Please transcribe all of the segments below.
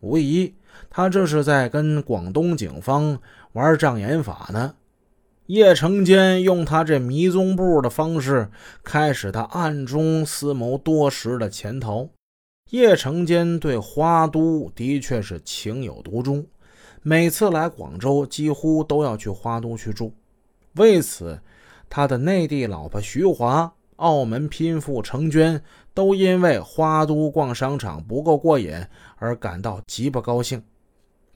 无疑，他这是在跟广东警方玩障眼法呢。叶成坚用他这迷踪步的方式，开始他暗中思谋多时的潜逃。叶成坚对花都的确是情有独钟，每次来广州，几乎都要去花都去住。为此，他的内地老婆徐华、澳门拼富程娟都因为花都逛商场不够过瘾而感到极不高兴。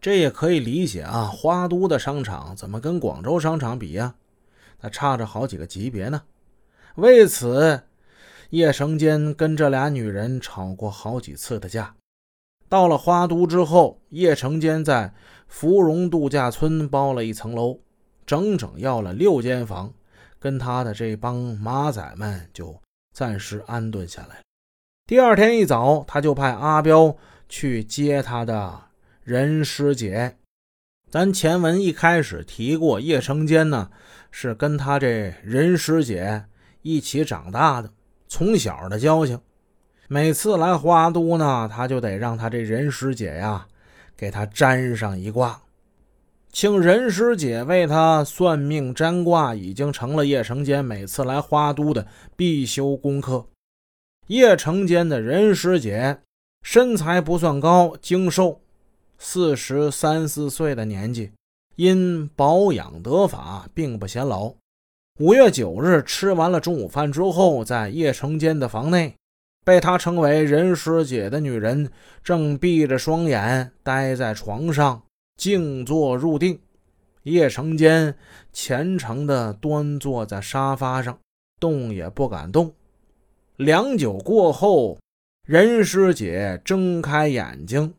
这也可以理解啊，花都的商场怎么跟广州商场比呀？那差着好几个级别呢。为此，叶成坚跟这俩女人吵过好几次的架。到了花都之后，叶成坚在芙蓉度假村包了一层楼，整整要了六间房，跟他的这帮马仔们就暂时安顿下来。第二天一早，他就派阿彪去接他的。任师姐，咱前文一开始提过，叶成坚呢是跟他这任师姐一起长大的，从小的交情。每次来花都呢，他就得让他这任师姐呀给他占上一卦，请任师姐为他算命占卦，已经成了叶成坚每次来花都的必修功课。叶成坚的任师姐身材不算高，精瘦。四十三四岁的年纪，因保养得法，并不显老。五月九日吃完了中午饭之后，在叶成坚的房内，被他称为任师姐的女人正闭着双眼待在床上静坐入定。叶成坚虔诚的端坐在沙发上，动也不敢动。良久过后，任师姐睁开眼睛。